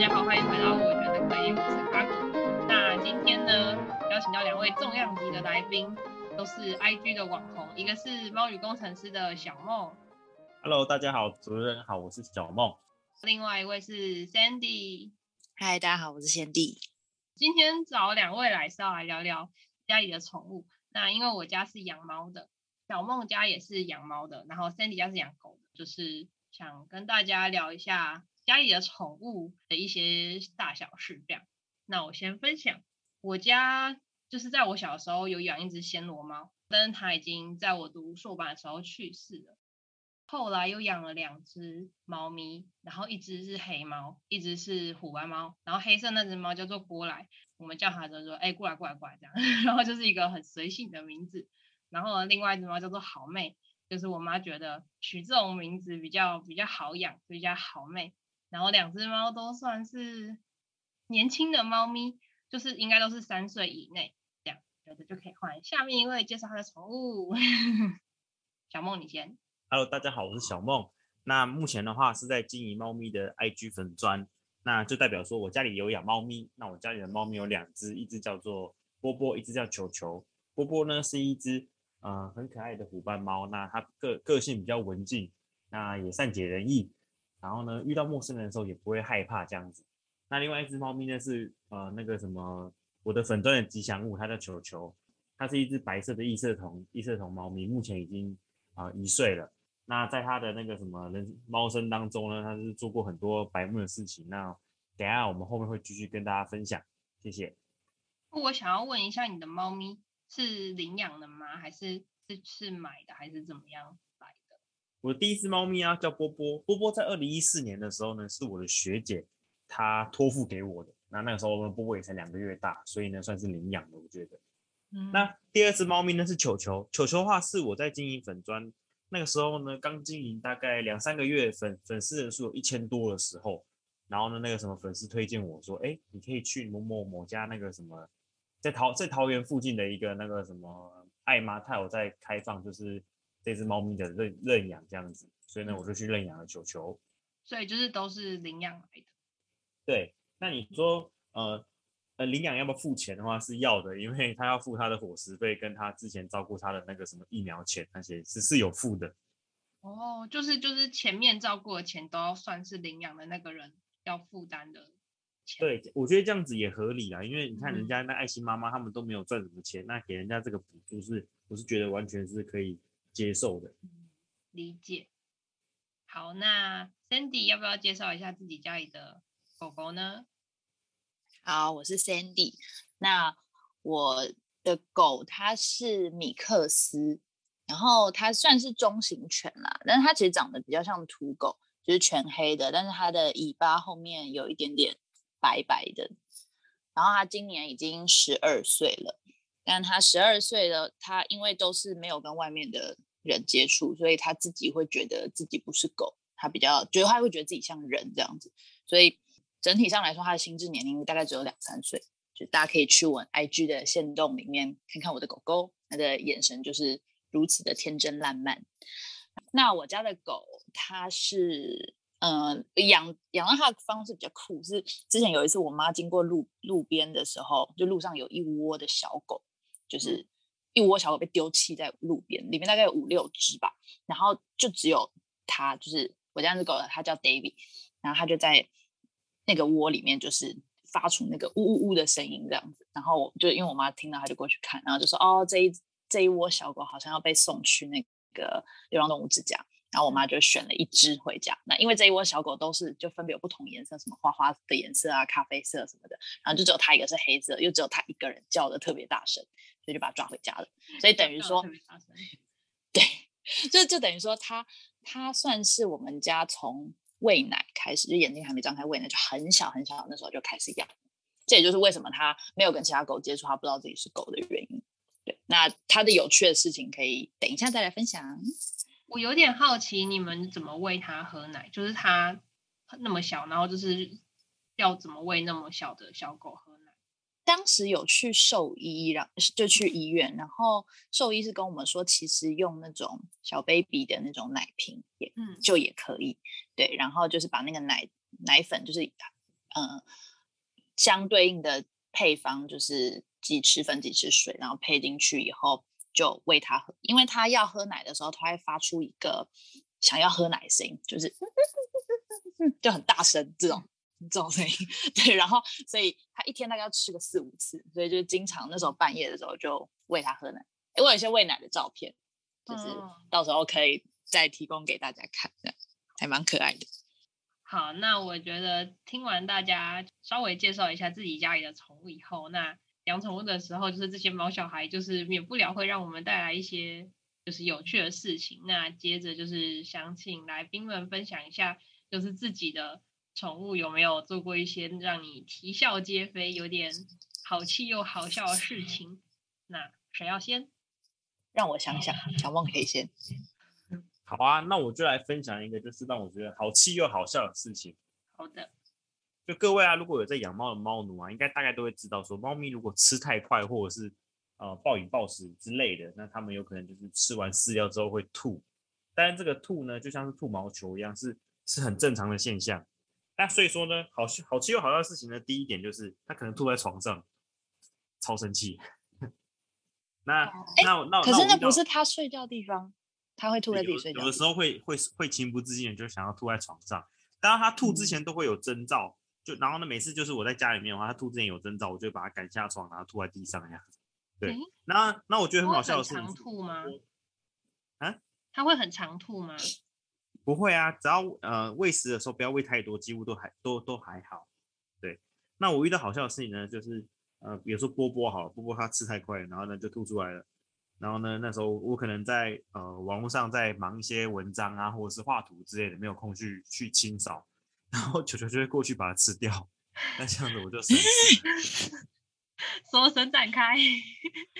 大家好，欢迎回到我觉得可以，我是卡古。那今天呢，邀请到两位重量级的来宾，都是 IG 的网红，一个是猫语工程师的小梦。Hello，大家好，主持人好，我是小梦。另外一位是 Sandy。嗨，大家好，我是 Sandy。今天找两位来是要来聊聊家里的宠物。那因为我家是养猫的，小梦家也是养猫的，然后 Sandy 家是养狗的，就是想跟大家聊一下家里的宠物的一些大小事这样。那我先分享，我家就是在我小时候有养一只暹罗猫，但是它已经在我读硕班的时候去世了。后来又养了两只猫咪，然后一只是黑猫，一只是虎斑猫。然后黑色那只猫叫做过来，我们叫它就说：“哎，过来，过来，过来。”这样，然后就是一个很随性的名字。然后另外一只猫叫做好妹，就是我妈觉得取这种名字比较比较好养，所以叫好妹。然后两只猫都算是年轻的猫咪，就是应该都是三岁以内这样，有的就可以换。下面一位介绍他的宠物，小梦你先。Hello，大家好，我是小梦。那目前的话是在经营猫咪的 IG 粉砖，那就代表说我家里有养猫咪。那我家里的猫咪有两只，一只叫做波波，一只叫球球。波波呢是一只呃很可爱的虎斑猫，那它个个性比较文静，那也善解人意。然后呢，遇到陌生人的时候也不会害怕这样子。那另外一只猫咪呢是呃那个什么我的粉专的吉祥物，它叫球球，它是一只白色的异色瞳异色瞳猫咪，目前已经啊、一岁了。那在它的那个什么人猫生当中呢，它是做过很多白目的事情。那等下我们后面会继续跟大家分享，谢谢。我想要问一下，你的猫咪是领养的吗？还是是是买的，还是怎么样？我的第一只猫咪啊叫波波，波波在二零一四年的时候呢，是我的学姐她托付给我的。那那个时候呢，波波也才两个月大，所以呢算是领养的，我觉得。嗯。那第二只猫咪呢是球球，球球的话是我在经营粉砖。那个时候呢，刚经营大概两三个月，粉粉丝人数有一千多的时候，然后呢，那个什么粉丝推荐我说，哎，你可以去某某某家那个什么，在桃在桃园附近的一个那个什么爱妈，他有在开放，就是这只猫咪的认认养这样子，所以呢，我就去认养了球球。所以就是都是领养来的。对，那你说，呃。呃，领养要不要付钱的话是要的，因为他要付他的伙食费，跟他之前照顾他的那个什么疫苗钱那些是是有付的。哦，就是就是前面照顾的钱都要算是领养的那个人要负担的钱。对，我觉得这样子也合理啊，因为你看人家那爱心妈妈他们都没有赚什么钱，嗯、那给人家这个补助是，我是觉得完全是可以接受的。嗯、理解。好，那 Sandy 要不要介绍一下自己家里的狗狗呢？好，我是 Sandy。那我的狗它是米克斯，然后它算是中型犬啦，但是它其实长得比较像土狗，就是全黑的，但是它的尾巴后面有一点点白白的。然后它今年已经十二岁了，但它十二岁了，它因为都是没有跟外面的人接触，所以他自己会觉得自己不是狗，他比较觉得他会觉得自己像人这样子，所以。整体上来说，他的心智年龄大概只有两三岁，就大家可以去我 IG 的线动里面看看我的狗狗，它的眼神就是如此的天真烂漫。那我家的狗，它是嗯养养到它的方式比较酷，是之前有一次我妈经过路路边的时候，就路上有一窝的小狗，就是一窝小狗被丢弃在路边，里面大概有五六只吧，然后就只有它，就是我家那只狗，它叫 David，然后它就在。那个窝里面就是发出那个呜呜呜的声音，这样子，然后就因为我妈听到，它就过去看，然后就说：“哦，这一这一窝小狗好像要被送去那个流浪动物之家。”然后我妈就选了一只回家。那因为这一窝小狗都是就分别有不同颜色，什么花花的颜色啊、咖啡色什么的，然后就只有它一个是黑色，又只有它一个人叫的特别大声，所以就把它抓回家了。所以 等于说，对，就就等于说它它算是我们家从。喂奶开始，就眼睛还没张开，喂奶就很小很小，那时候就开始养。这也就是为什么它没有跟其他狗接触，它不知道自己是狗的原因。对，那它的有趣的事情可以等一下再来分享。我有点好奇，你们怎么喂他喝奶？就是他那么小，然后就是要怎么喂那么小的小狗喝奶？当时有去兽医，然后就去医院，然后兽医是跟我们说，其实用那种小 baby 的那种奶瓶也，嗯，就也可以，对，然后就是把那个奶奶粉，就是嗯，相对应的配方就是几匙粉几匙水，然后配进去以后就喂他喝，因为他要喝奶的时候，他会发出一个想要喝奶的声音，就是就很大声这种这种声音。对，然后所以他一天大概要吃个四五次，所以就经常那时候半夜的时候就喂他喝奶。哎，我有一些喂奶的照片，就是到时候可以再提供给大家看，这样还蛮可爱的。好，那我觉得听完大家稍微介绍一下自己家里的宠物以后，那养宠物的时候，就是这些毛小孩，就是免不了会让我们带来一些就是有趣的事情。那接着就是想请来宾们分享一下，就是自己的宠物有没有做过一些让你啼笑皆非、有点好气又好笑的事情？那谁要先？让我想想，小梦可以先。好啊，那我就来分享一个，就是让我觉得好气又好笑的事情。好的，就各位啊，如果有在养猫的猫奴啊，应该大概都会知道，说猫咪如果吃太快，或者是呃暴饮暴食之类的，那它们有可能就是吃完饲料之后会吐。但是这个吐呢，就像是吐毛球一样，是是很正常的现象。那所以说呢，好好气又好笑的事情呢，第一点就是它可能吐在床上，超生气。那、欸、那那可是那不是它睡觉的地方。它会吐在自己睡觉，有的时候会会会情不自禁的就想要吐在床上。当然他吐之前都会有征兆，嗯、就然后呢，每次就是我在家里面的话，它吐之前有征兆，我就把它赶下床，然后吐在地上这样子。对，嗯、那那我觉得很好笑的是，常吐吗？啊？它会很常吐吗？不会啊，只要呃喂食的时候不要喂太多，几乎都还都都还好。对，那我遇到好笑的事情呢，就是呃，比如说波波好了，波波它吃太快，然后呢就吐出来了。然后呢，那时候我可能在呃网络上在忙一些文章啊，或者是画图之类的，没有空去去清扫，然后球球就会过去把它吃掉。那这样子我就省事。说神展开，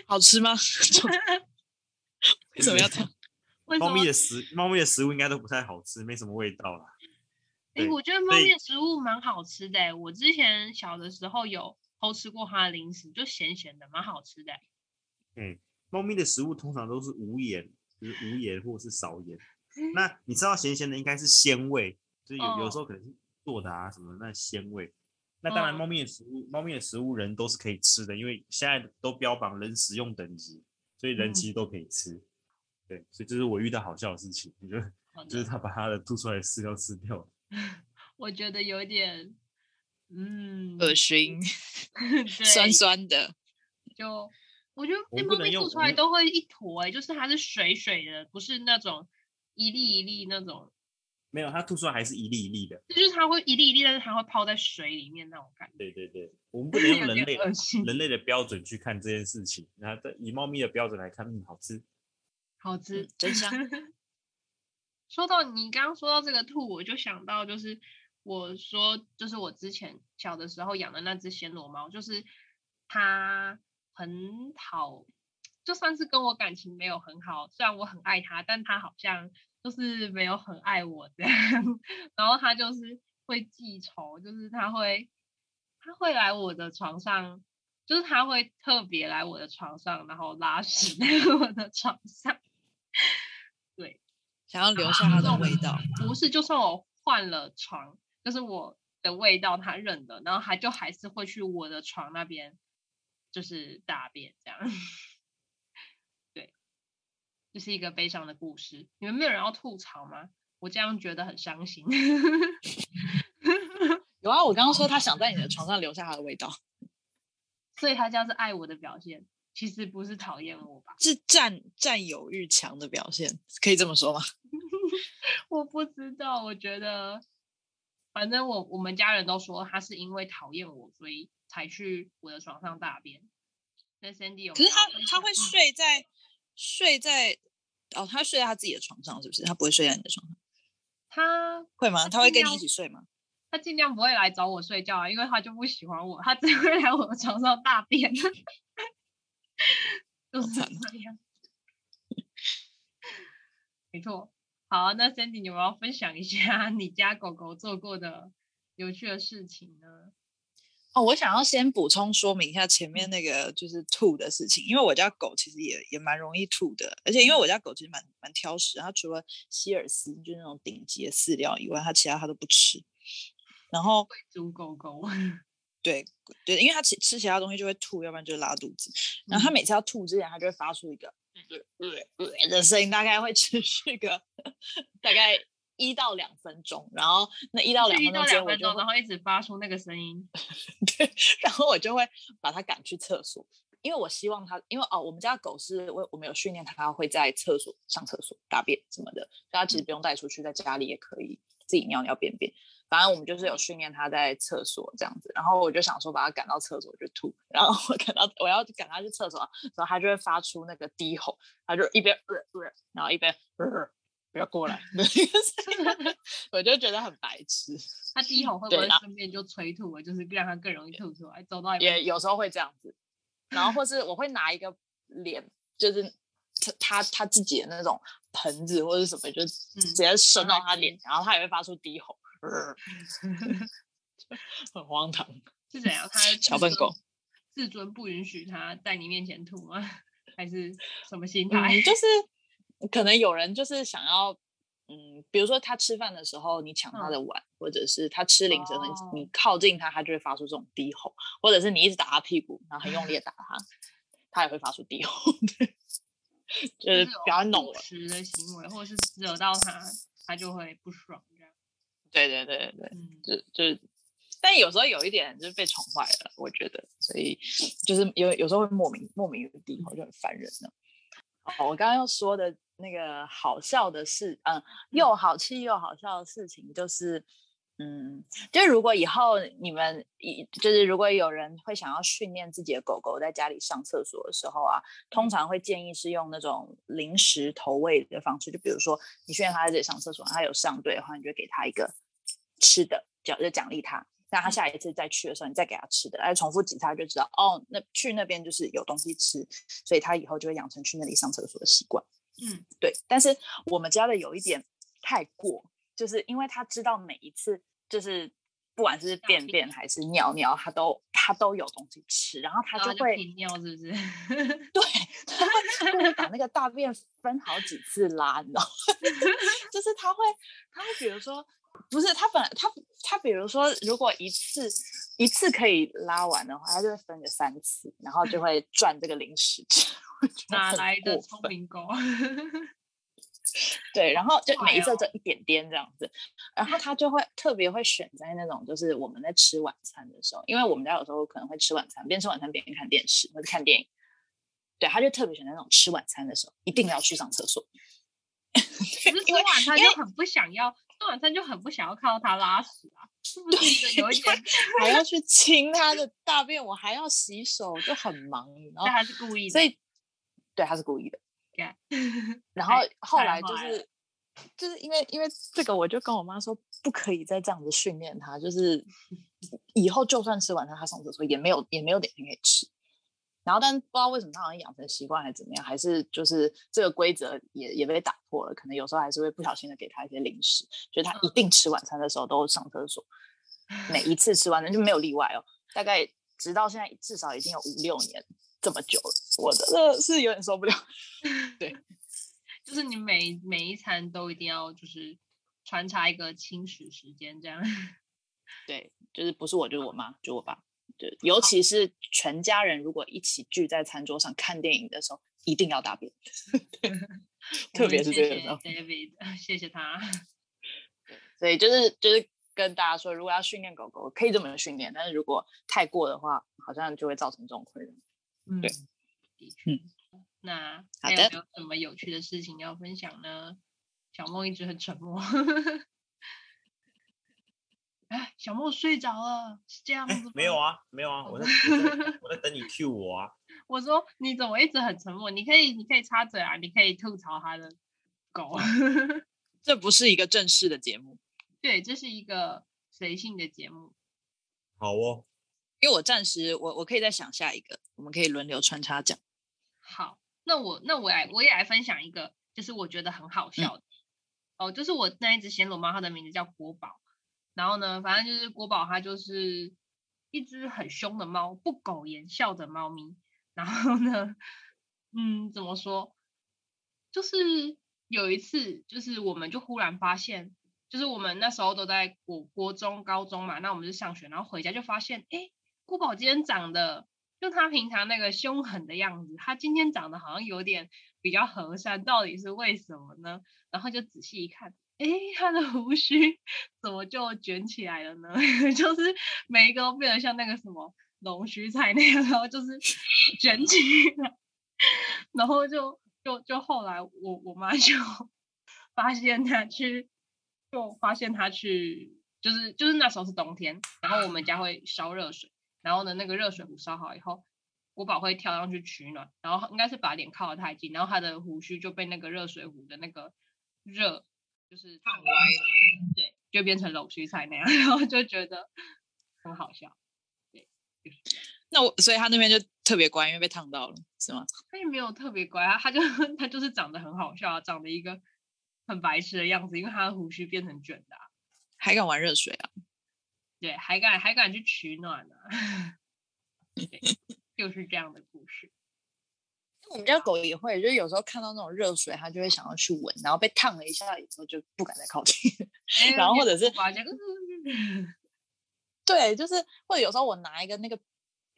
好吃吗？为什么要这样？猫咪的食猫咪的食物应该都不太好吃，没什么味道啦。哎，我觉得猫咪的食物蛮好吃的。我之前小的时候有偷吃过它的零食，就咸咸的，蛮好吃的。嗯。猫咪的食物通常都是无盐，就是无盐或者是少盐。那你知道咸咸的应该是鲜味，就是有有时候可能是做的啊什么的那鲜味。那当然，猫咪的食物，猫咪的食物人都是可以吃的，因为现在都标榜人食用等级，所以人其实都可以吃。对，所以这是我遇到好笑的事情，就就是他把他的吐出来的饲料吃掉。我觉得有点，嗯，恶心，酸酸的，就。我觉得那猫咪吐出来都会一坨哎、欸，就是它是水水的，不是那种一粒一粒那种。没有，它吐出来还是一粒一粒的。就是它会一粒一粒，但是它会泡在水里面那种感觉。对对对，我们不能用人类人类的标准去看这件事情，然后以猫咪的标准来看，嗯，好吃，好吃，嗯、真香。说到你刚刚说到这个兔，我就想到就是我说就是我之前小的时候养的那只暹罗猫，就是它。很好，就算是跟我感情没有很好，虽然我很爱它，但它好像就是没有很爱我这样。然后他就是会记仇，就是他会他会来我的床上，就是他会特别来我的床上，然后拉屎在 我的床上。对，想要留下他的味道。不是，就算我换了床，就是我的味道他认得，然后他就还是会去我的床那边。就是大便这样，就是一个悲伤的故事。你们没有人要吐槽吗？我这样觉得很伤心。有啊，我刚刚说他想在你的床上留下他的味道，所以他这样是爱我的表现，其实不是讨厌我吧？是占占有欲强的表现，可以这么说吗？我不知道，我觉得，反正我我们家人都说他是因为讨厌我，所以。才去我的床上大便。那 Sandy 有，可是他他会睡在睡在哦，他睡在他自己的床上，是不是？他不会睡在你的床上。他会吗？他会跟你一起睡吗？他尽量不会来找我睡觉啊，因为他就不喜欢我，他只会来我的床上大便。就是这样。没错。好，那 Sandy，你有没有要分享一下 你家狗狗做过的有趣的事情呢？哦，我想要先补充说明一下前面那个就是吐的事情，因为我家狗其实也也蛮容易吐的，而且因为我家狗其实蛮蛮挑食，它除了希尔斯就是那种顶级的饲料以外，它其他它都不吃。然后猪狗狗，对对，因为它吃吃其他东西就会吐，要不然就拉肚子。然后它。每次要吐之前，它就会发出一个对对对的声音，大概会持续个 大概一到两分钟。然后那一到两分钟，分钟然后一直发出那个声音，对，然后我就会把它赶去厕所。因为我希望它，因为哦，我们家狗是我我们有训练它会在厕所上厕所大便什么的，所以它其实不用带出去，在家里也可以自己尿尿便便。反正我们就是有训练它在厕所这样子，然后我就想说把它赶到厕所就吐，然后我赶到我要赶它去厕所，然后它就会发出那个低吼，它就一边呃呃，然后一边呃不要过来，我就觉得很白痴。他低吼会不会顺便就催吐了，就是让他更容易吐出来？走到也有时候会这样子。然后或是我会拿一个脸，就是他他他自己的那种盆子或者什么，就直接伸到他脸，嗯、然后他也会发出低吼，呃、很荒唐。是怎样？他小笨狗自尊不允许他在你面前吐吗？还是什么心态？嗯、就是可能有人就是想要。嗯，比如说他吃饭的时候，你抢他的碗，嗯、或者是他吃零食，哦、你靠近他，他就会发出这种低吼，或者是你一直打他屁股，然后很用力的打他，他也会发出低吼，对，就是比较弄食的行为，或者是惹到他，他就会不爽这样。对对对对，嗯、就就，但有时候有一点就是被宠坏了，我觉得，所以就是有有时候会莫名莫名的低吼，就很烦人呢。哦，我刚刚要说的。那个好笑的事，嗯，又好气又好笑的事情就是，嗯，就是如果以后你们，就是如果有人会想要训练自己的狗狗在家里上厕所的时候啊，通常会建议是用那种零食投喂的方式，就比如说你训练它在这里上厕所，它有上对的话，你就给它一个吃的，奖就奖励它。那它下一次再去的时候，你再给它吃的，来重复几次，他就知道哦，那去那边就是有东西吃，所以他以后就会养成去那里上厕所的习惯。嗯，对。但是我们家的有一点太过，就是因为他知道每一次就是不管是便便还是尿尿，他都他都有东西吃，然后他就会频尿，是不是？对，他会把那个大便分好几次拉，你知道吗？就是他会他会比如说。不是他本来他他比如说如果一次一次可以拉完的话，他就会分个三次，然后就会赚这个零食吃。哪来的聪明狗？对，然后就每一次就一点点这样子，然后他就会特别会选在那种就是我们在吃晚餐的时候，因为我们家有时候可能会吃晚餐，边吃晚餐边看电视或者看电影。对，他就特别选在那种吃晚餐的时候，一定要去上厕所。可是吃晚餐就很不想要。吃晚餐就很不想要看到他拉屎啊，是不是有一点还要去清他的大便，我还要洗手，就很忙。然后他是故意的，所以对他是故意的。Yeah. 然后后来就是就是因为因为这个，我就跟我妈说，不可以再这样子训练他，就是 以后就算吃晚餐，他上厕所也没有也没有点心可以吃。然后，但不知道为什么他好像养成习惯还是怎么样，还是就是这个规则也也被打破了。可能有时候还是会不小心的给他一些零食，就是他一定吃晚餐的时候都上厕所，每一 次吃完的就没有例外哦。大概直到现在至少已经有五六年这么久了，我真的是有点受不了。对，就是你每每一餐都一定要就是穿插一个轻食时间这样。对，就是不是我就是我妈，就我爸。对，尤其是全家人如果一起聚在餐桌上看电影的时候，一定要大便。特别是这个时候。谢谢 David，谢谢他。所以就是就是跟大家说，如果要训练狗狗，可以这么训练，但是如果太过的话，好像就会造成这种困扰。嗯，对，的确。嗯，那还有没有什么有趣的事情要分享呢？小梦一直很沉默。哎，小梦睡着了，是这样子吗？没有啊，没有啊，我在我在，等你 cue 我啊。我说你怎么一直很沉默？你可以你可以插嘴啊，你可以吐槽他的狗。这不是一个正式的节目，对，这是一个随性的节目。好哦，因为我暂时我我可以再想下一个，我们可以轮流穿插讲。好，那我那我来我也来分享一个，就是我觉得很好笑的、嗯、哦，就是我那一只暹罗猫，它的名字叫国宝。然后呢，反正就是国宝，它就是一只很凶的猫，不苟言笑的猫咪。然后呢，嗯，怎么说？就是有一次，就是我们就忽然发现就是我们那时候都在国国中、高中嘛，那我们就上学，然后回家就发现，哎，郭宝今天长得就他平常那个凶狠的样子，他今天长得好像有点比较和善，到底是为什么呢？然后就仔细一看，哎，他的胡须怎么就卷起来了呢？就是每一个都变得像那个什么龙须菜那样，然后就是卷起来，然后就就就后来我我妈就 发现他去。就发现他去，就是就是那时候是冬天，然后我们家会烧热水，然后呢那个热水壶烧好以后，国宝会跳上去取暖，然后应该是把脸靠得太近，然后他的胡须就被那个热水壶的那个热就是烫歪了，对，就变成龙须菜那样，然后就觉得很好笑，对，就是、那我所以他那边就特别乖，因为被烫到了，是吗？他也没有特别乖啊，他就他就是长得很好笑，长得一个。很白痴的样子，因为他的胡须变成卷的，啊，还敢玩热水啊？对，还敢还敢去取暖呢，啊，就是这样的故事。我们家狗也会，就是有时候看到那种热水，它就会想要去闻，然后被烫了一下以后就不敢再靠近。哎，然后或者是，对，就是或者有时候我拿一个那个，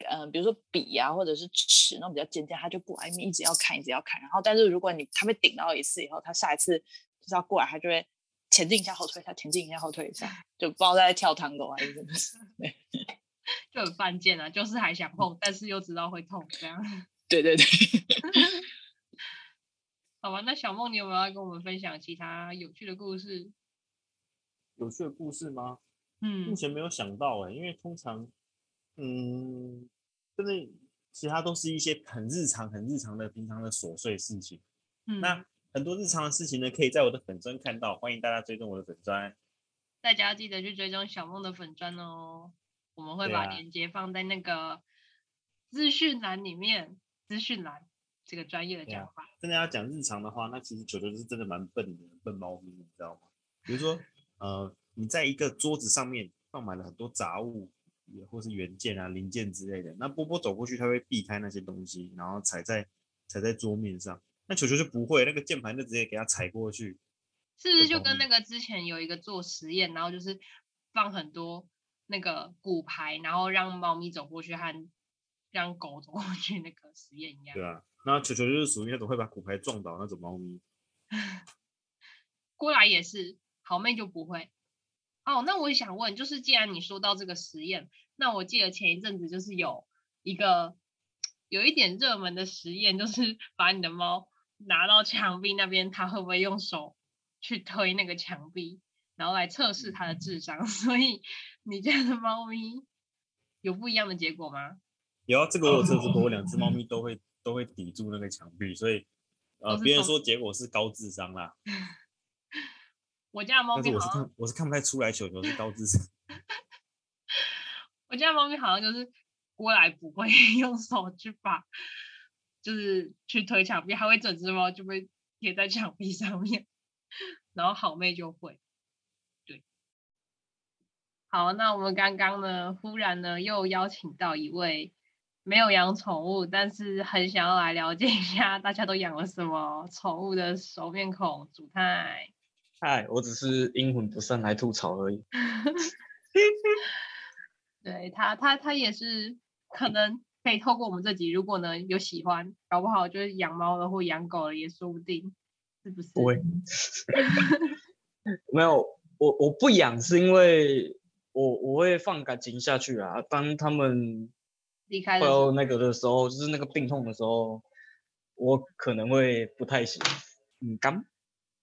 嗯、呃，比如说笔啊，或者是尺那种比较尖尖，它就不爱面，一直要看，一直要看。然后，但是如果你它被顶到一次以后，它下一次。就是要过来，它就会前进一下，后退一下，前进一下，后退一下，就不知道在跳探戈还是什么。对，就很犯贱啊，就是还想碰，但是又知道会痛，这样。对 对对。好吧，那小梦，你有没有要跟我们分享其他有趣的故事？有趣的故事吗？嗯，目前没有想到哎、欸，因为通常，嗯，真的，其他都是一些很日常、很日常的平常的琐碎事情。嗯，那。很多日常的事情呢，可以在我的粉砖看到，欢迎大家追踪我的粉砖。大家记得去追踪小梦的粉砖哦，我们会把链接放在那个资讯栏里面。资讯栏这个专业的讲法，真的要讲日常的话，那其实球球是真的蛮笨的，笨猫咪，你知道吗？比如说，呃，你在一个桌子上面放满了很多杂物，也或是原件啊、零件之类的，那波波走过去，他会避开那些东西，然后踩在踩在桌面上。那球球就不会，那个键盘就直接给他踩过去，是不是就跟那个之前有一个做实验，然后就是放很多那个骨牌，然后让猫咪走过去和让狗走过去那个实验一样？对啊，那球球就是属于那种会把骨牌撞倒那种猫咪。过来也是，好妹就不会。哦，那我也想问，就是既然你说到这个实验，那我记得前一阵子就是有一个 有一点热门的实验，就是把你的猫。拿到墙壁那边，他会不会用手去推那个墙壁，然后来测试它的智商？所以你家的猫咪有不一样的结果吗？有啊，这个我有测试过，我两只猫咪都会都会抵住那个墙壁，所以呃，别人说结果是高智商啦。我家的猫咪，但是我是看我是看不太出来，球球是高智商。我家的猫咪好像就是过来不会 用手去把。就是去推墙壁，还会整只猫就被贴在墙壁上面，然后好妹就会，对，好，那我们刚刚呢，忽然呢又邀请到一位没有养宠物，但是很想要来了解一下大家都养了什么宠物的熟面孔，主太。嗨，我只是阴魂不散来吐槽而已。对他，他他也是可能。可以透过我们这集，如果呢有喜欢，搞不好就是养猫了或养狗了也说不定，是不是？不会，没有，我我不养是因为我我会放感情下去啊。当他们离开到那个的时候，就是那个病痛的时候，我可能会不太行。嗯，刚。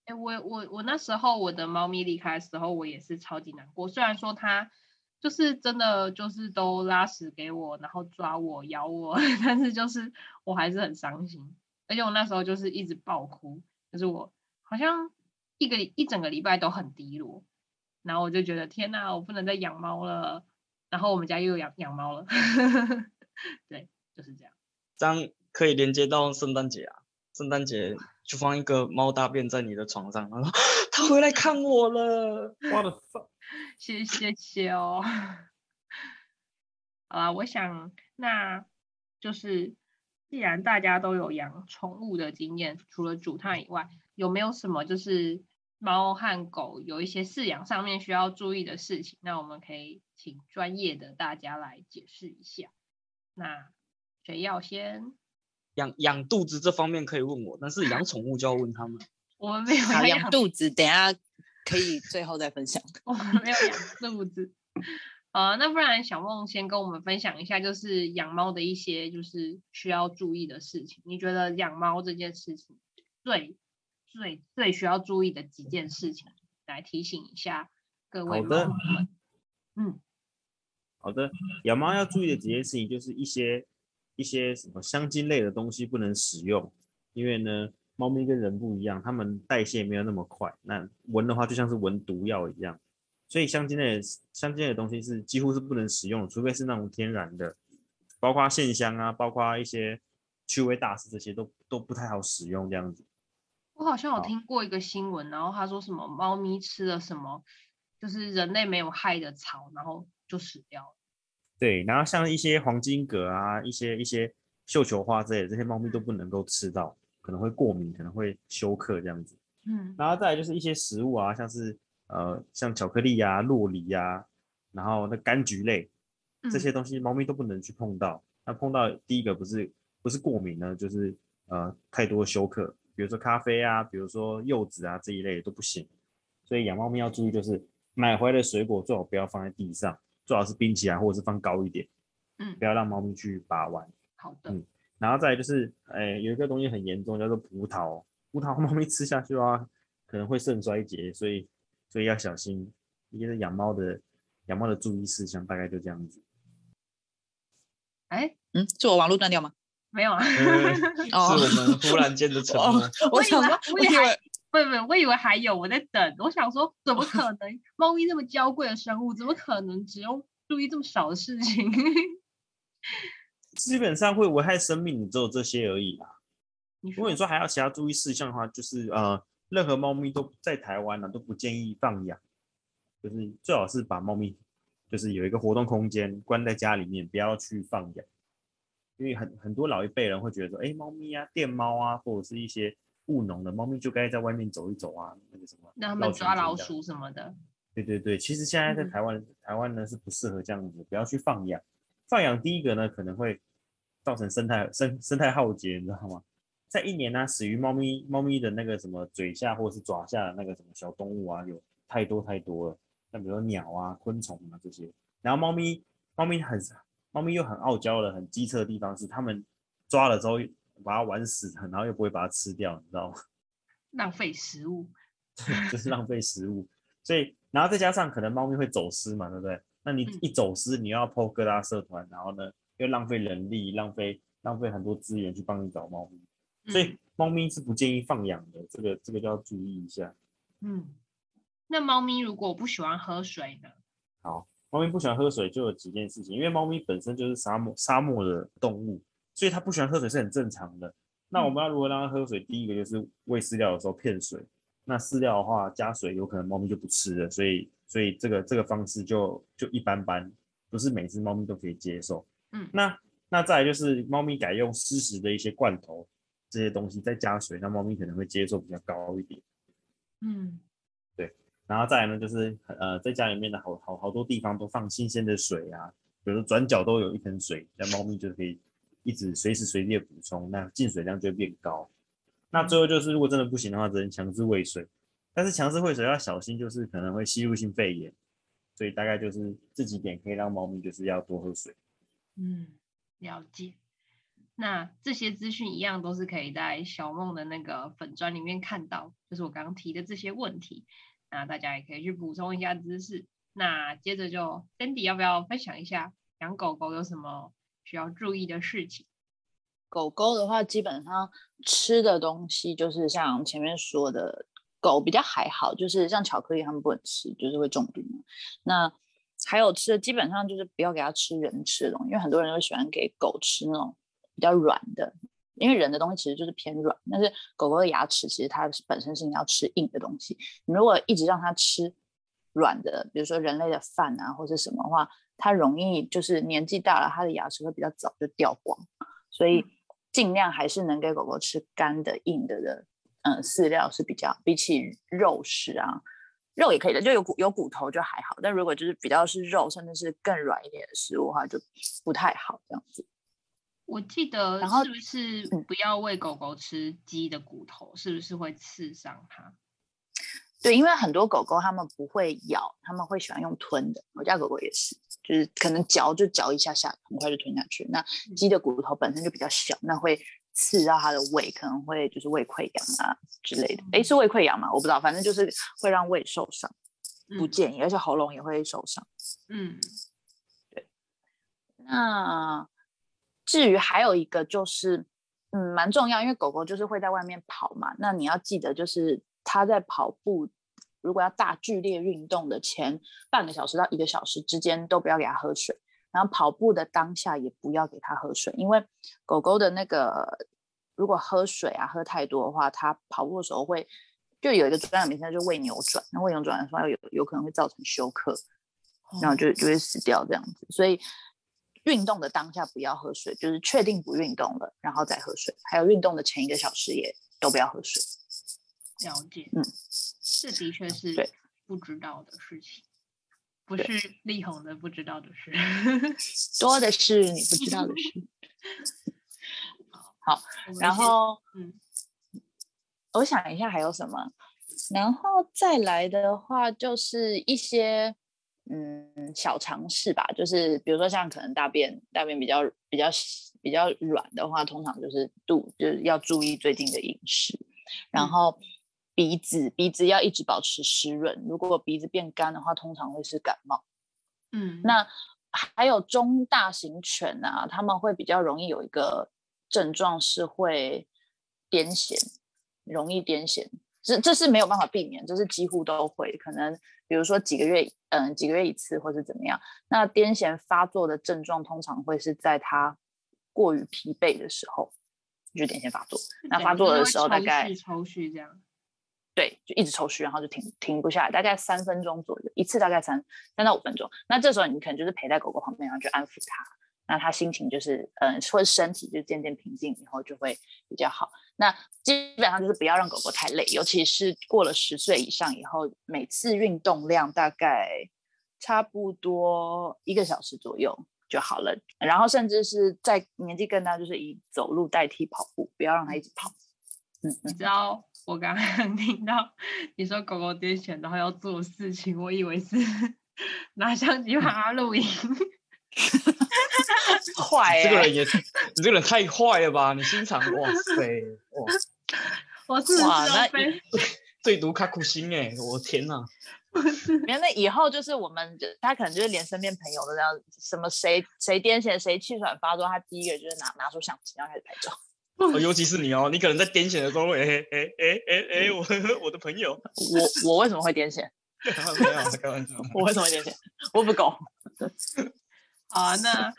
哎，我我我那时候我的猫咪离开的时候，我也是超级难过。虽然说它。就是真的，就是都拉屎给我，然后抓我、咬我，但是就是我还是很伤心，而且我那时候就是一直爆哭，就是我好像一个一整个礼拜都很低落，然后我就觉得天哪，我不能再养猫了，然后我们家又养养猫了，对，就是这样。这样可以连接到圣诞节啊，圣诞节就放一个猫大便在你的床上，然后 它回来看我了，我的 谢谢谢哦，好啦，我想那就是，既然大家都有养宠物的经验，除了煮汤以外，有没有什么就是猫和狗有一些饲养上面需要注意的事情，那我们可以请专业的大家来解释一下。那谁要先？养养肚子这方面可以问我，但是养宠物就要问他们。我们没有养养肚子，等下可以最后再分享。我 们没有养肚子。呃，那不然小梦先跟我们分享一下，就是养猫的一些就是需要注意的事情。你觉得养猫这件事情最最最需要注意的几件事情，来提醒一下各位猫友们。嗯，好的，养猫要注意的几件事情就是一些一些什么香精类的东西不能使用，因为呢，猫咪跟人不一样，它们代谢没有那么快，那闻的话就像是闻毒药一样。所以香精类香精类的东西是几乎是不能使用的，除非是那种天然的，包括线香啊，包括一些驱味大师这些都都不太好使用这样子。我好像有听过一个新闻，然后他说什么猫咪吃了什么，就是人类没有害的草，然后就死掉了。对，然后像一些黄金葛啊，一些一些绣球花之类的，这些猫咪都不能够吃到，可能会过敏，可能会休克这样子。嗯，然后再来就是一些食物啊，像是。呃，像巧克力呀、啊、洛梨呀、啊，然后那柑橘类这些东西，猫咪都不能去碰到。那、嗯、碰到第一个不是不是过敏呢，就是呃太多休克，比如说咖啡啊，比如说柚子啊这一类都不行。所以养猫咪要注意，就是买回来的水果最好不要放在地上，最好是冰起来或者是放高一点，嗯，不要让猫咪去把玩。好的，嗯，然后再来就是，哎，有一个东西很严重，叫做葡萄，葡萄猫咪吃下去的话，可能会肾衰竭，所以。所以要小心，一个是养猫的养猫的注意事项，大概就这样子。哎，嗯，是我网络断掉吗？没有啊，是我们忽然间的沉默。我想说，我以为不不，我以为还有，我在等。我想说，怎么可能？猫咪那么娇贵的生物，怎么可能只用注意这么少的事情？基本上会危害生命，只有这些而已啦。如果你说还要其他注意事项的话，就是呃。任何猫咪都在台湾呢、啊，都不建议放养，就是最好是把猫咪，就是有一个活动空间，关在家里面，不要去放养。因为很很多老一辈人会觉得说，哎，猫咪啊，电猫啊，或者是一些务农的猫咪，就该在外面走一走啊，那个什么，让他们抓老鼠什么的。对对对，其实现在在台湾，嗯、台湾呢是不适合这样子，不要去放养。放养第一个呢，可能会造成生态生生态浩劫，你知道吗？在一年呢、啊，死于猫咪猫咪的那个什么嘴下或者是爪下的那个什么小动物啊，有太多太多了。那比如说鸟啊、昆虫啊这些。然后猫咪猫咪很猫咪又很傲娇的、很机车的地方是，它们抓了之后把它玩死，然后又不会把它吃掉，你知道吗？浪费食物，就是浪费食物。所以，然后再加上可能猫咪会走失嘛，对不对？那你一走失，你要 po 各大社团，然后呢又浪费人力，浪费浪费很多资源去帮你找猫咪。所以猫咪是不建议放养的，这个这个就要注意一下。嗯，那猫咪如果不喜欢喝水呢？好，猫咪不喜欢喝水就有几件事情，因为猫咪本身就是沙漠沙漠的动物，所以它不喜欢喝水是很正常的。那我们要如何让它喝水？第一个就是喂饲料的时候骗水。那饲料的话加水，有可能猫咪就不吃了。所以所以这个这个方式就就一般般，不是每只猫咪都可以接受。嗯，那那再来就是猫咪改用湿食的一些罐头。这些东西再加水，那猫咪可能会接受比较高一点。嗯，对。然后再来呢，就是呃，在家里面的好好好多地方都放新鲜的水啊，比如说转角都有一盆水，那猫咪就可以一直随时随地的补充，那进水量就会变高。那最后就是，如果真的不行的话，只能强制喂水。但是强制喂水要小心，就是可能会吸入性肺炎。所以大概就是这几点可以让猫咪就是要多喝水。嗯，了解。那这些资讯一样都是可以在小梦的那个粉专里面看到，就是我刚刚提的这些问题，那大家也可以去补充一下知识。那接着就 Sandy 要不要分享一下养狗狗有什么需要注意的事情？狗狗的话，基本上吃的东西就是像前面说的，狗比较还好，就是像巧克力它们不能吃，就是会中毒。那还有吃的基本上就是不要给它吃人吃的东西，因为很多人都喜欢给狗吃那种。比较软的，因为人的东西其实就是偏软，但是狗狗的牙齿其实它本身是你要吃硬的东西。你如果一直让它吃软的，比如说人类的饭啊或者什么的话，它容易就是年纪大了，它的牙齿会比较早就掉光。所以尽量还是能给狗狗吃干的、硬的的嗯饲料是比较比起肉食啊，肉也可以的，就有骨有骨头就还好。但如果就是比较是肉，甚至是更软一点的食物的话，就不太好这样子。我记得，然后是不是不要喂狗狗吃鸡的骨头？嗯、是不是会刺伤它？对，因为很多狗狗它们不会咬，它们会喜欢用吞的。我家狗狗也是，就是可能嚼就嚼一下下，很快就吞下去。那鸡的骨头本身就比较小，那会刺到它的胃，可能会就是胃溃疡啊之类的。诶，是胃溃疡吗？我不知道，反正就是会让胃受伤，不建议，而且喉咙也会受伤。嗯，对。那至于还有一个就是，嗯，蛮重要，因为狗狗就是会在外面跑嘛，那你要记得就是。它在跑步，如果要大剧烈运动的前半个小时到一个小时之间，都不要给它喝水。然后跑步的当下也不要给它喝水，因为狗狗的那个如果喝水啊喝太多的话，它跑步的时候会就有一个专业名称，就胃扭转。那胃扭转的话，有有可能会造成休克，然后就就会死掉这样子。所以运动的当下不要喝水，就是确定不运动了，然后再喝水。还有运动的前一个小时也都不要喝水。了解，嗯，这的确是不知道的事情，不是力宏的不知道的事，多的是你不知道的事。好，然后，嗯，我想一下还有什么，然后再来的话就是一些嗯小尝试吧，就是比如说像可能大便大便比较比较比较软的话，通常就是肚就是要注意最近的饮食，然后。嗯鼻子鼻子要一直保持湿润，如果鼻子变干的话，通常会是感冒。嗯，那还有中大型犬啊，他们会比较容易有一个症状是会癫痫，容易癫痫，这这是没有办法避免，这是几乎都会。可能比如说几个月，嗯，几个月一次或是怎么样。那癫痫发作的症状通常会是在它过于疲惫的时候，就癫痫发作。那发作的时候大概抽搐这样。对，就一直抽搐，然后就停停不下来，大概三分钟左右，一次大概三三到五分钟。那这时候你可能就是陪在狗狗旁边，然后就安抚它，那它心情就是，嗯、或者身体就渐渐平静以后就会比较好。那基本上就是不要让狗狗太累，尤其是过了十岁以上以后，每次运动量大概差不多一个小时左右就好了。然后甚至是在年纪更大，就是以走路代替跑步，不要让它一直跑。嗯，你知道。我刚刚 听到你说狗狗癫痫，然后要做事情，我以为是 拿相机把它录音。坏、欸，这个人也，你这个人太坏了吧？你心肠，哇塞，哇！我是哇，那最毒卡苦心哎！我天哪！原来以后就是我们，他可能就是连身边朋友都这样，什么谁谁癫痫，谁气喘发作，他第一个就是拿拿出相机，然后开始拍照。哦、尤其是你哦，你可能在癫痫的时候，哎哎哎哎哎，我我的朋友，我我为什么会癫痫？没有，开玩笑。我为什么会癫痫？我不狗。好啊，那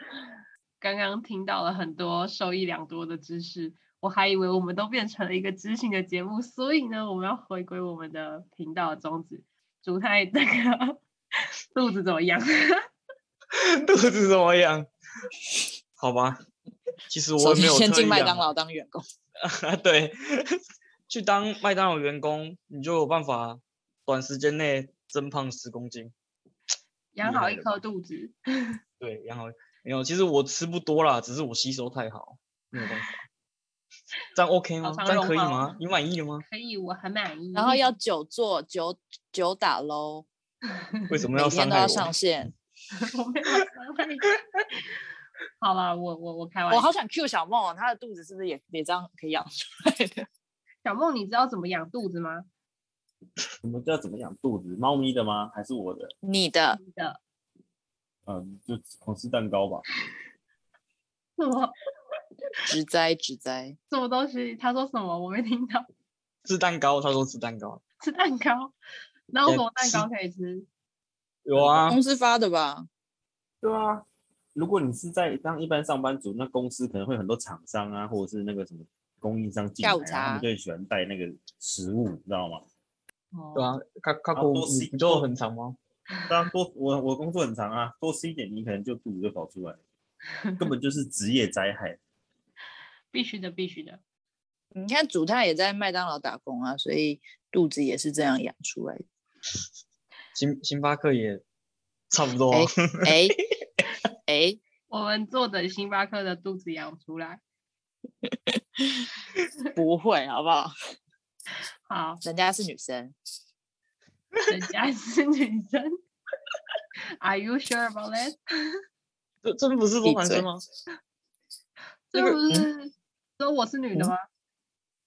刚刚听到了很多受益良多的知识，我还以为我们都变成了一个知性的节目，所以呢，我们要回归我们的频道的宗旨。主太那个肚子怎么样？肚子怎么样？好吧。其实我没有先进麦当劳当员工啊，对，去当麦当劳员工，你就有办法短时间内增胖十公斤，养好一颗肚子。对，养好没有，其实我吃不多啦，只是我吸收太好，没有办法。这样 OK 吗？这样可以吗？你满意了吗？可以，我很满意。然后要久坐久久打喽。为什么要上？每天都要上线。我没有伤害好了，我我我开玩笑。我好想 Q 小梦，她的肚子是不是也也这样可以养出来的？小梦，你知道怎么养肚子吗？什么叫怎么养肚子？猫咪的吗？还是我的？你的。你的。嗯，就狂吃蛋糕吧。什么？植栽植栽。什么东西？他说什么？我没听到。吃蛋糕，他说吃蛋糕。吃蛋糕？那有什么蛋糕可以吃？有啊，公司发的吧？对啊。如果你是在当一般上班族，那公司可能会很多厂商啊，或者是那个什么供应商进来，他们就喜欢带那个食物，你知道吗？哦，对啊，卡卡多你做很长吗？当然多，我我工作很长啊，多吃一点，你可能就肚子就跑出来，根本 就是职业灾害。必须的，必须的。你看主他也在麦当劳打工啊，所以肚子也是这样养出来的。星星巴克也差不多。哎哎哎，我们坐等星巴克的肚子养出来。不会，好不好？好，人家是女生，人家是女生。Are you sure about that？这真不是说男生吗？这不是说我是女的吗？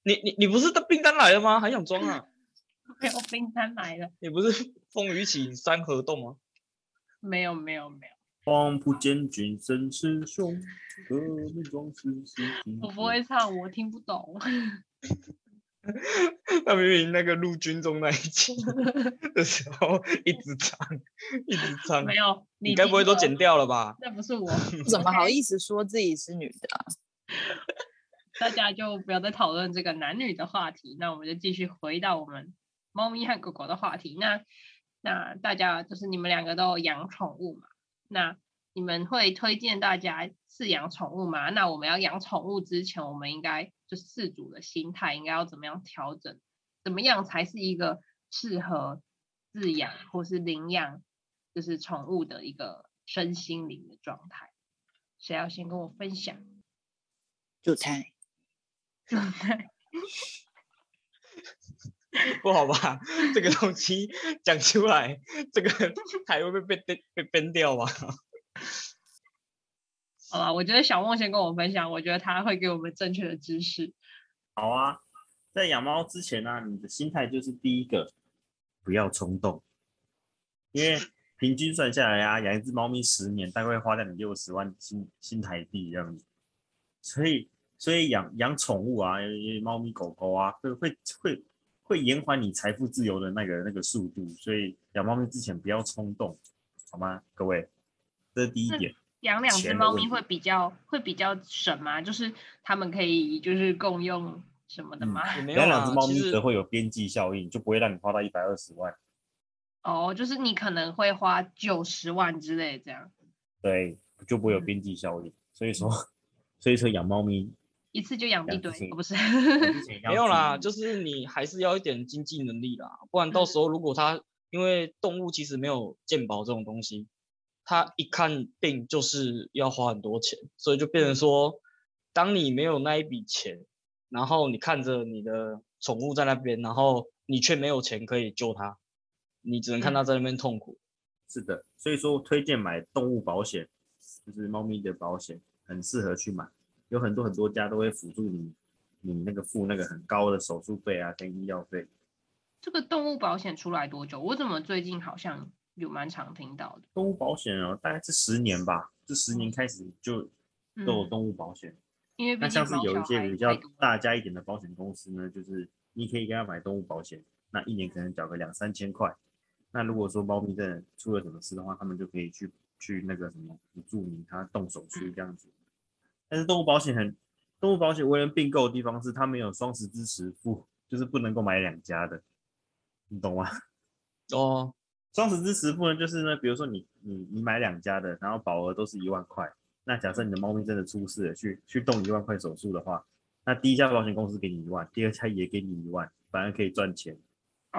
你你你不是的订单来了吗？还想装啊？没有订单来了。你不是风雨起山河动吗？没有没有没有。黄埔建军声势雄，革命壮士心。我不会唱，我听不懂。他明明那个陆军中那一集 的时候一直唱，一直唱。没有，你该不会都剪掉了吧？那不是我，怎么好意思说自己是女的啊？大家就不要再讨论这个男女的话题，那我们就继续回到我们猫咪和狗狗的话题。那那大家就是你们两个都养宠物嘛？那你们会推荐大家饲养宠物吗？那我们要养宠物之前，我们应该就饲主的心态应该要怎么样调整？怎么样才是一个适合饲养或是领养就是宠物的一个身心灵的状态？谁要先跟我分享？就猜，就猜，不好吧？这个东西讲出来，这个台会被被被 ban 掉吗？好吧，我觉得小梦先跟我分享，我觉得他会给我们正确的知识。好啊，在养猫之前呢、啊，你的心态就是第一个，不要冲动，因为平均算下来啊，养一只猫咪十年大概会花掉你六十万新新台币这样子，所以所以养养宠物啊，猫咪狗狗啊，会会会会延缓你财富自由的那个那个速度，所以养猫咪之前不要冲动，好吗，各位？这是第一点。养两只猫咪会比较会比较省吗？就是他们可以就是共用什么的吗？养两只猫咪则会有边际效应，就不会让你花到一百二十万。哦，就是你可能会花九十万之类这样。对，就不会有边际效应。嗯、所以说，所以说养猫咪一次就养一堆，哦、不是？没有啦，就是你还是要一点经济能力啦，不然到时候如果它、嗯、因为动物其实没有健保这种东西。它一看病就是要花很多钱，所以就变成说，当你没有那一笔钱，然后你看着你的宠物在那边，然后你却没有钱可以救它，你只能看它在那边痛苦。是的，所以说推荐买动物保险，就是猫咪的保险，很适合去买，有很多很多家都会辅助你，你那个付那个很高的手术费啊跟医药费。这个动物保险出来多久？我怎么最近好像？有蛮常听到的动物保险哦，大概是十年吧，这十年开始就都有动物保险。嗯、因为那像是有一些比较大家一点的保险公司呢，就是你可以给他买动物保险，那一年可能缴个两三千块。那如果说猫咪真的出了什么事的话，他们就可以去去那个什么辅助你，他动手术这样子。嗯、但是动物保险很，动物保险为人并购的地方是它没有双十支持付，就是不能够买两家的，你懂吗？哦。双十支持付呢，就是呢，比如说你你你买两家的，然后保额都是一万块，那假设你的猫咪真的出事了，去去动一万块手术的话，那第一家保险公司给你一万，第二家也给你一万，反而可以赚钱。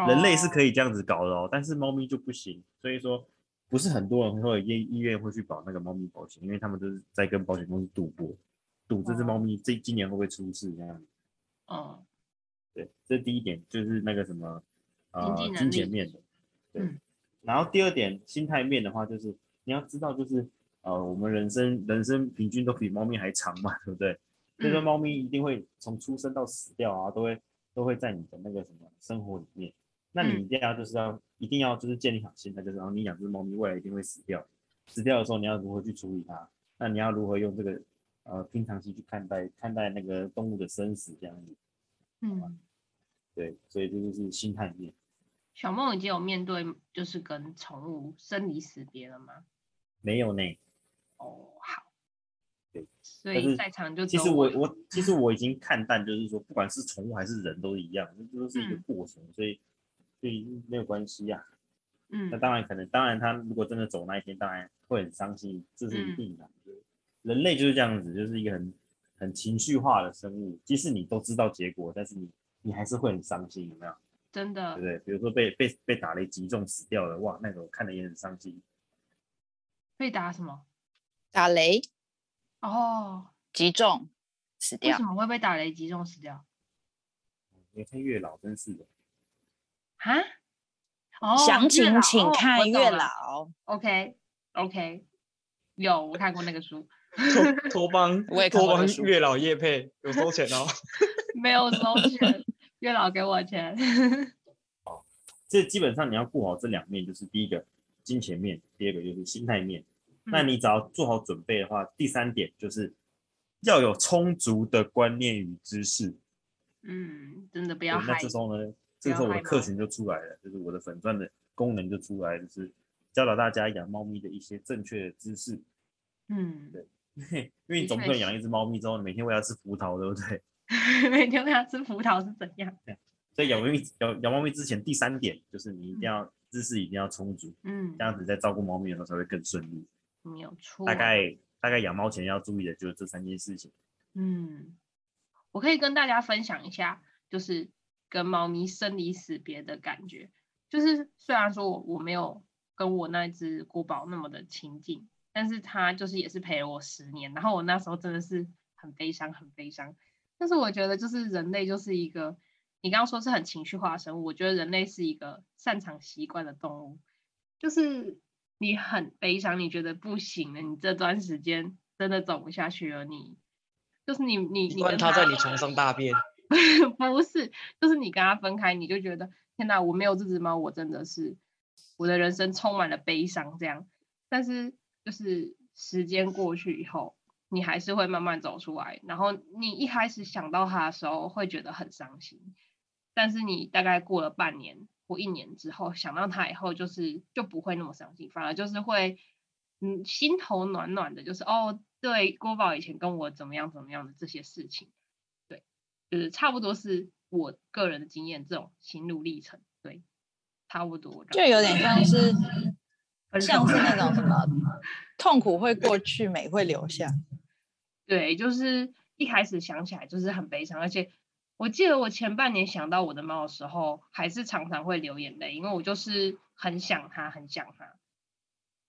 人类是可以这样子搞的哦，但是猫咪就不行，所以说不是很多人会医医院会去保那个猫咪保险，因为他们都是在跟保险公司赌博，赌这只猫咪这今年会不会出事这样。哦，对，这第一点就是那个什么呃金钱面的，对。嗯然后第二点，心态面的话，就是你要知道，就是呃，我们人生人生平均都比猫咪还长嘛，对不对？所以说猫咪一定会从出生到死掉啊，都会都会在你的那个什么生活里面。那你一定要就是要一定要就是建立好心态，就是然后你养只猫咪未来一定会死掉，死掉的时候你要如何去处理它？那你要如何用这个呃平常心去看待看待那个动物的生死这样子？嗯，对，所以这就是心态面。小梦已经有面对，就是跟宠物生离死别了吗？没有呢。哦，好。对，所以在场就其实我我其实我已经看淡，就是说不管是宠物还是人都一样，这都是一个过程，嗯、所以所以没有关系呀、啊。嗯。那当然可能，当然他如果真的走那一天，当然会很伤心，这是一定的。嗯、人类就是这样子，就是一个很很情绪化的生物，即使你都知道结果，但是你你还是会很伤心，有没有？真的，对不对？比如说被被被打雷击中死掉了，哇，那种看了也很伤心。被打什么？打雷？哦，击中死掉。为什么会被打雷击中死掉？你看月老真是的。啊？哦，详情请看月老。哦、OK OK，有我看过那个书。托托邦，我也托邦月老叶配有收钱哦。没有收钱，月老给我钱。好，这基本上你要顾好这两面，就是第一个金钱面，第二个就是心态面。嗯、那你只要做好准备的话，第三点就是要有充足的观念与知识。嗯，真的不要害。那这时候呢，这个时候我的客群就出来了，就是我的粉钻的功能就出来，就是教导大家养猫咪的一些正确的知识。嗯，对。因为你总不能养一只猫咪之后，每天喂它吃葡萄，对不对？每天喂它吃葡萄是怎样？所以养猫咪养养猫咪之前，第三点就是你一定要、嗯、知识一定要充足，嗯，这样子在照顾猫咪的时候才会更顺利。没有错。大概大概养猫前要注意的就是这三件事情。嗯，我可以跟大家分享一下，就是跟猫咪生离死别的感觉。就是虽然说我我没有跟我那只国宝那么的亲近。但是它就是也是陪了我十年，然后我那时候真的是很悲伤，很悲伤。但是我觉得就是人类就是一个，你刚刚说是很情绪化的生物，我觉得人类是一个擅长习惯的动物。就是你很悲伤，你觉得不行了，你这段时间真的走不下去了，你就是你你你跟他在你床上大便，不是，就是你跟他分开，你就觉得天哪，我没有这只猫，我真的是我的人生充满了悲伤这样。但是。就是时间过去以后，你还是会慢慢走出来。然后你一开始想到他的时候，会觉得很伤心。但是你大概过了半年或一年之后，想到他以后，就是就不会那么伤心，反而就是会，嗯，心头暖暖的。就是哦，对，郭宝以前跟我怎么样怎么样的这些事情，就是差不多是我个人的经验，这种心路历程，对，差不多。就有点像是。像是 那种什么 痛苦会过去，美会留下。对，就是一开始想起来就是很悲伤，而且我记得我前半年想到我的猫的时候，还是常常会流眼泪，因为我就是很想它，很想它。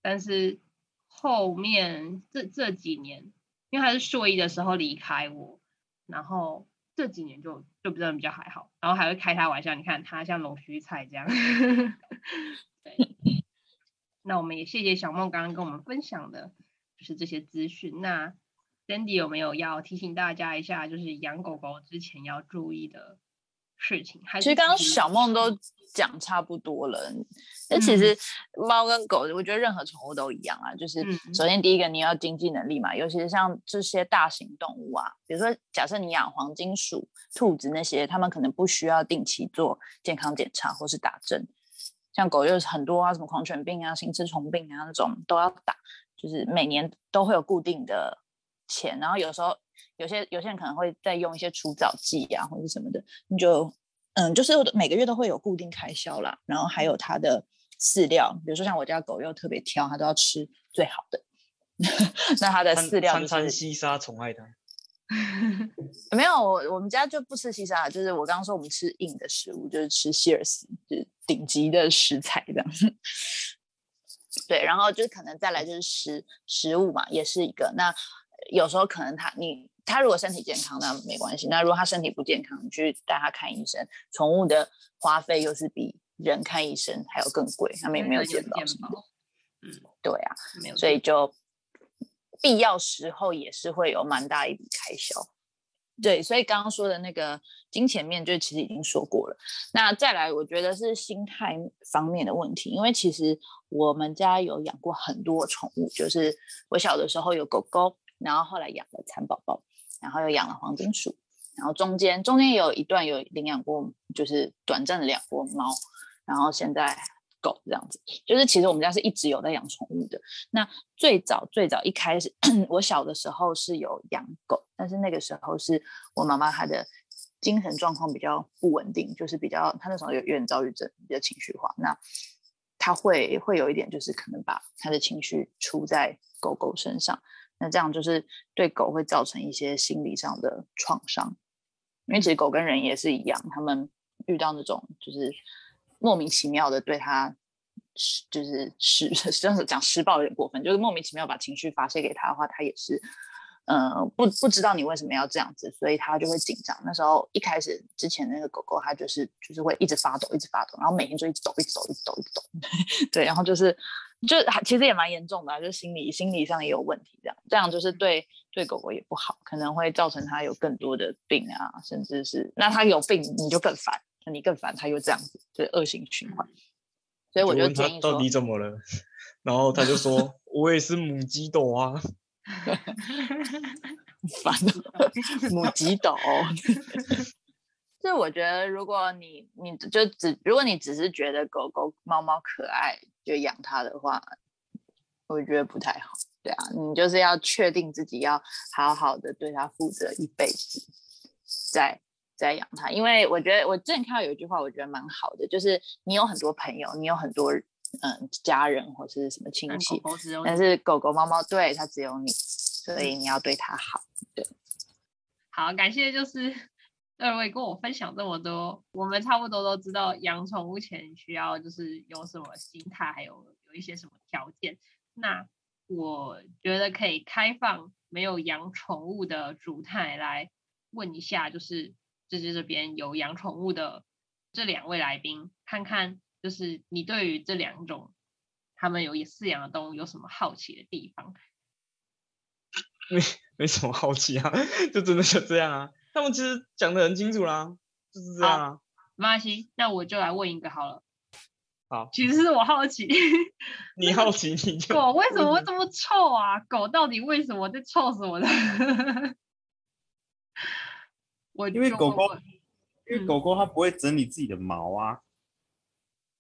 但是后面这这几年，因为它是硕一的时候离开我，然后这几年就就比较比较还好，然后还会开他玩笑，你看他像龙须菜这样。对。那我们也谢谢小梦刚刚跟我们分享的，就是这些资讯。那 Dandy 有没有要提醒大家一下，就是养狗狗之前要注意的事情？其实刚刚小梦都讲差不多了。那、嗯、其实猫跟狗，我觉得任何宠物都一样啊。就是首先第一个，你要经济能力嘛，尤其是像这些大型动物啊，比如说假设你养黄金鼠、兔子那些，他们可能不需要定期做健康检查或是打针。像狗就是很多啊，什么狂犬病啊、心丝虫病啊那种都要打，就是每年都会有固定的钱，然后有时候有些有些人可能会再用一些除藻剂啊或者什么的，你就嗯，就是每个月都会有固定开销啦。然后还有它的饲料，比如说像我家狗又特别挑，它都要吃最好的，那它的饲料、就是、餐餐西沙宠爱它。没有，我我们家就不吃西沙，就是我刚刚说我们吃硬的食物，就是吃希尔斯，就是顶级的食材这样。对，然后就可能再来就是食食物嘛，也是一个。那有时候可能他你他如果身体健康，那没关系。那如果他身体不健康，你去带他看医生，宠物的花费又是比人看医生还要更贵，他们也没有健保。嗯，对啊，所以就。必要时候也是会有蛮大一笔开销，对，所以刚刚说的那个金钱面就其实已经说过了。那再来，我觉得是心态方面的问题，因为其实我们家有养过很多宠物，就是我小的时候有狗狗，然后后来养了蚕宝宝，然后又养了黄金鼠，然后中间中间有一段有领养过，就是短暂的养过猫，然后现在。狗这样子，就是其实我们家是一直有在养宠物的。那最早最早一开始，我小的时候是有养狗，但是那个时候是我妈妈她的精神状况比较不稳定，就是比较她那时候有有点躁郁症，比较情绪化。那她会会有一点，就是可能把她的情绪出在狗狗身上。那这样就是对狗会造成一些心理上的创伤，因为其实狗跟人也是一样，他们遇到那种就是莫名其妙的对他施，就是施，这样子讲施暴有点过分，就是莫名其妙把情绪发泄给他的话，他也是。嗯、不不知道你为什么要这样子，所以他就会紧张。那时候一开始之前那个狗狗，它就是就是会一直发抖，一直发抖，然后每天就一直抖，一直抖，一直抖，一直抖。对，然后就是就其实也蛮严重的、啊，就是心理心理上也有问题。这样这样就是对对狗狗也不好，可能会造成它有更多的病啊，甚至是那它有病你就更烦，那你更烦，它又这样子，就是恶性循环。所以我就建议说，到底怎么了？然后他就说，我也是母鸡抖啊。烦了，母鸡抖。就我觉得，如果你你就只如果你只是觉得狗狗猫猫可爱就养它的话，我觉得不太好。对啊，你就是要确定自己要好好的对它负责一辈子，再再养它。因为我觉得我之前看到有一句话，我觉得蛮好的，就是你有很多朋友，你有很多。嗯，家人或是什么亲戚，狗狗但是狗狗、猫猫对它只有你，所以你要对它好。对，好，感谢就是二位跟我分享这么多，我们差不多都知道养宠物前需要就是有什么心态，还有有一些什么条件。那我觉得可以开放没有养宠物的主太来问一下，就是就是这边有养宠物的这两位来宾，看看。就是你对于这两种他们有饲养的动物有什么好奇的地方？没没什么好奇啊，就真的就这样啊。他们其实讲的很清楚啦，就是这样啊。没关系，那我就来问一个好了。好，其实是我好奇。你好奇你就 狗为什么会这么臭啊？狗到底为什么在臭死我的？我因为狗狗，因为狗狗它不会整理自己的毛啊。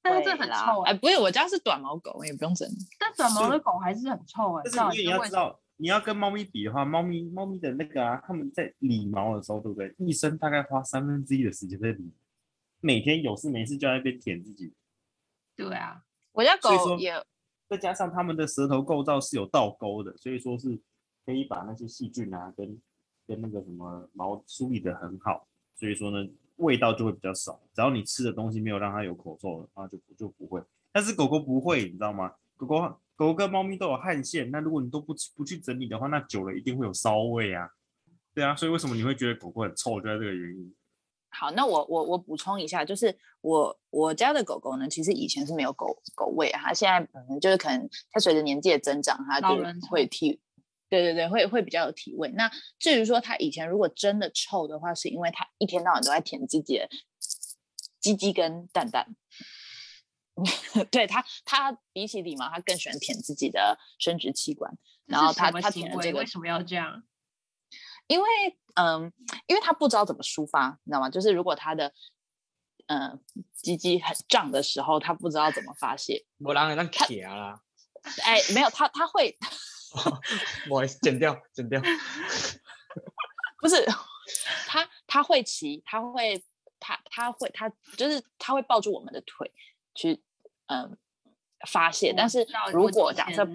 但是这很臭哎、欸！不是，我家是短毛狗，也不用整理。但短毛的狗还是很臭哎、欸。但是因为你要知道，你要跟猫咪比的话，猫咪猫咪的那个啊，它们在理毛的时候，对不对？一生大概花三分之一的时间在理，每天有事没事就在那边舔自己。对啊，我家狗也。再加上它们的舌头构造是有倒钩的，所以说是可以把那些细菌啊跟跟那个什么毛梳理的很好。所以说呢。味道就会比较少，只要你吃的东西没有让它有口臭的话，就就不会。但是狗狗不会，你知道吗？狗狗狗狗跟猫咪都有汗腺，那如果你都不不去整理的话，那久了一定会有骚味啊。对啊，所以为什么你会觉得狗狗很臭，就在这个原因。好，那我我我补充一下，就是我我家的狗狗呢，其实以前是没有狗狗味啊，它现在可能就是可能它随着年纪的增长，它就会体。对对对，会会比较有体味。那至于说它以前如果真的臭的话，是因为它一天到晚都在舔自己的鸡鸡跟蛋蛋。对他，他比起理毛，他更喜欢舔自己的生殖器官。然后他他舔了这个为什么要这样？因为嗯，因为他不知道怎么抒发，你知道吗？就是如果他的嗯鸡鸡很胀的时候，他不知道怎么发泄。我让人舔啦。哎，没有，他他会。不好意思，剪掉，剪掉。不是，他他会骑，他会，他他会，他就是他会抱住我们的腿去，嗯，发泄。但是如果假设，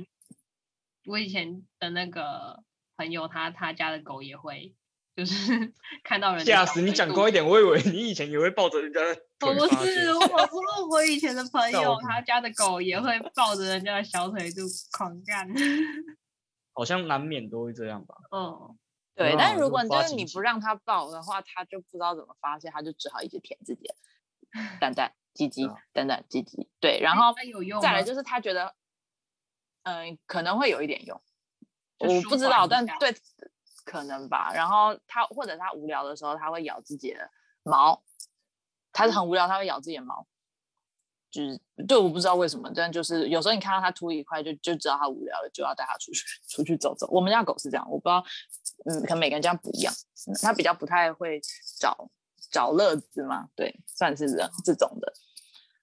我以前的那个朋友，他他家的狗也会，就是 看到人吓死你，讲高一点，我以为你以前也会抱着人家的腿。不是，我说我以前的朋友，他家的狗也会抱着人家的小腿就狂干。好像难免都会这样吧。嗯，对。但是如果就是你不让他抱的话，他就不知道怎么发泄，他就只好一直舔自己的蛋蛋、鸡鸡、等等、鸡鸡。对，然后再来就是他觉得，嗯，可能会有一点用，我不知道，但对，可能吧。然后他或者他无聊的时候，他会咬自己的毛，他是很无聊，他会咬自己的毛。就是对，我不知道为什么，但就是有时候你看到他秃一块，就就知道他无聊了，就要带他出去 出去走走。我们家狗是这样，我不知道，嗯，可能每个人家不一样，它比较不太会找找乐子嘛，对，算是这这种的。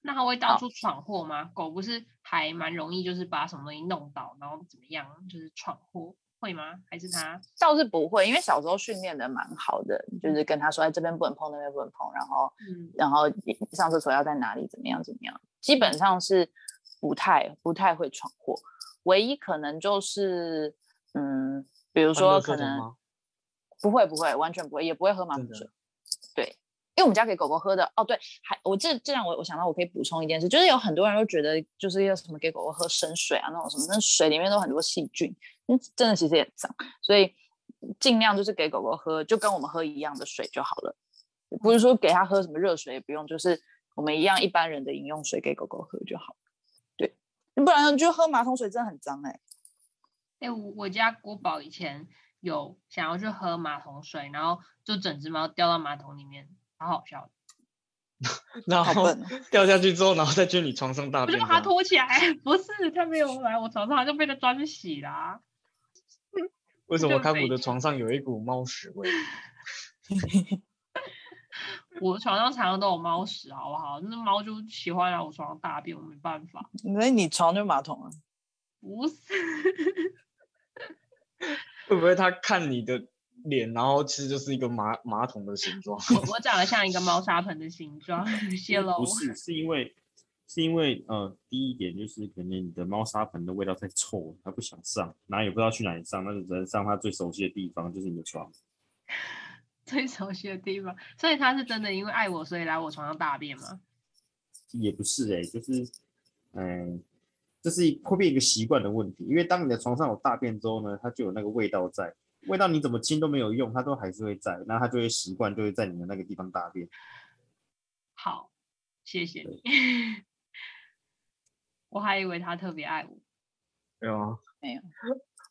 那它会到处闯祸吗？狗不是还蛮容易，就是把什么东西弄倒，然后怎么样，就是闯祸。会吗？还是他倒是不会，因为小时候训练的蛮好的，就是跟他说，哎，这边不能碰，那边不能碰，然后，嗯、然后上厕所要在哪里，怎么样，怎么样，基本上是不太不太会闯祸。唯一可能就是，嗯，比如说可能不会不会完全不会，也不会喝马桶水。因为我们家给狗狗喝的哦，对，还我这这样我我想到我可以补充一件事，就是有很多人都觉得就是要什么给狗狗喝生水啊那种什么，那水里面都很多细菌，嗯，真的其实也脏，所以尽量就是给狗狗喝就跟我们喝一样的水就好了，不是说给它喝什么热水也不用，就是我们一样一般人的饮用水给狗狗喝就好。对，不然就喝马桶水真的很脏哎、欸。哎、我我家国宝以前有想要去喝马桶水，然后就整只猫掉到马桶里面，好好笑。然后 掉下去之后，然后再去你床上大便。我就把它拖起来，不是他没有来我床上，它就被他抓去洗啦。为什么康普的床上有一股猫屎味？我床上常常都有猫屎，好不好？那猫就喜欢来我床上大便，我没办法。那你床就马桶啊？不是。会不会他看你的脸，然后其实就是一个马马桶的形状？我我长得像一个猫砂盆的形状，谢喽。不是，是因为是因为呃，第一点就是可能你的猫砂盆的味道太臭了，它不想上，然后也不知道去哪里上，那就只能上它最熟悉的地方，就是你的床。最熟悉的地方，所以他是真的因为爱我，所以来我床上大便吗？也不是哎、欸，就是嗯。这是会变一个习惯的问题，因为当你的床上有大便之后呢，它就有那个味道在，味道你怎么清都没有用，它都还是会在，那它就会习惯，就会在你的那个地方大便。好，谢谢你。我还以为他特别爱我。没有啊，没有。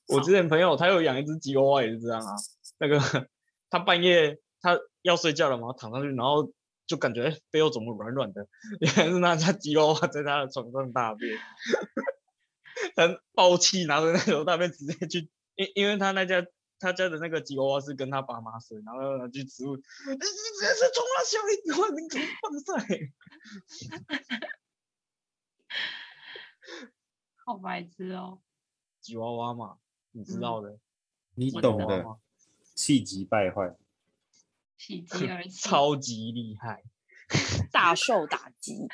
我之前朋友他有养一只吉娃娃也是这样啊，那个他半夜他要睡觉了嘛，躺上去，然后。就感觉背后怎么软软的，原来是那家吉娃娃在他的床上大便，他暴气拿着那种大便直接去，因因为他那家他家的那个吉娃娃是跟他爸妈睡，然后拿去植物，直接是冲他小一点，你怎么放赛？好白痴哦，吉娃娃嘛，你知道的，嗯、你懂的，气急败坏。喜极而泣，超级厉害，大受打击。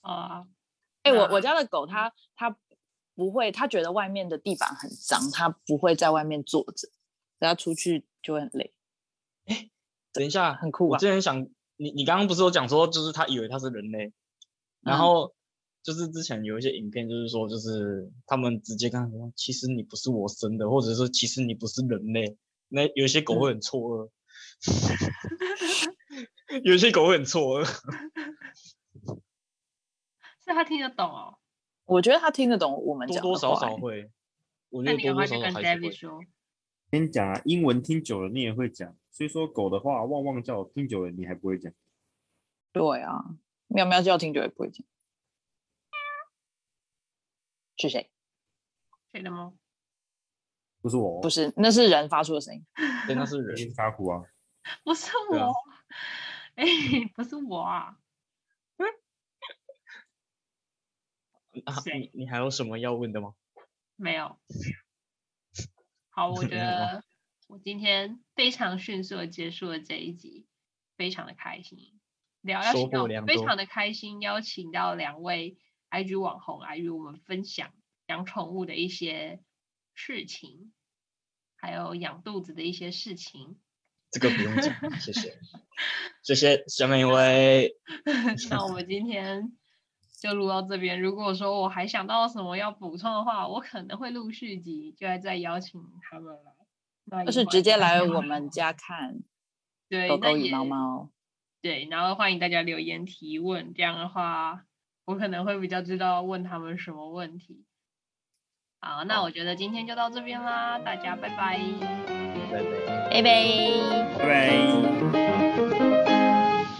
啊，哎，我我家的狗它它不会，他觉得外面的地板很脏，他不会在外面坐着，等它出去就会很累。哎，等一下，很酷啊！我之前想，你你刚刚不是有讲说，就是他以为他是人类，然后。嗯就是之前有一些影片，就是说，就是他们直接跟他说，其实你不是我生的，或者说其实你不是人类。那有一些狗会很错愕，嗯、有一些狗会很错愕。是他听得懂哦？我觉得他听得懂我们讲的话。多多少少会。我觉得多多少少还是会。跟 David 说。跟你讲啊，英文听久了你也会讲，所以说狗的话汪汪叫听久了你还不会讲。对啊，喵喵叫听久了也不会讲。是谁？谁的猫？不是我，不是，那是人发出的声音。对，那是人 发哭啊。不是我，哎、啊欸，不是我啊。啊你你还有什么要问的吗？没有。好，我觉 得我今天非常迅速的结束了这一集，非常的开心。聊邀请到非常的开心，邀请到两位。IG 网红来与我们分享养宠物的一些事情，还有养肚子的一些事情。这个不用讲，谢谢，谢谢。下面一位，那我们今天就录到这边。如果说我还想到什么要补充的话，我可能会录续集，就会再邀请他们来。就是直接来我们家看，对，狗狗与猫猫。对，然后欢迎大家留言提问，这样的话。我可能会比较知道问他们什么问题。好，那我觉得今天就到这边啦，大家拜拜，拜拜，拜拜，拜拜。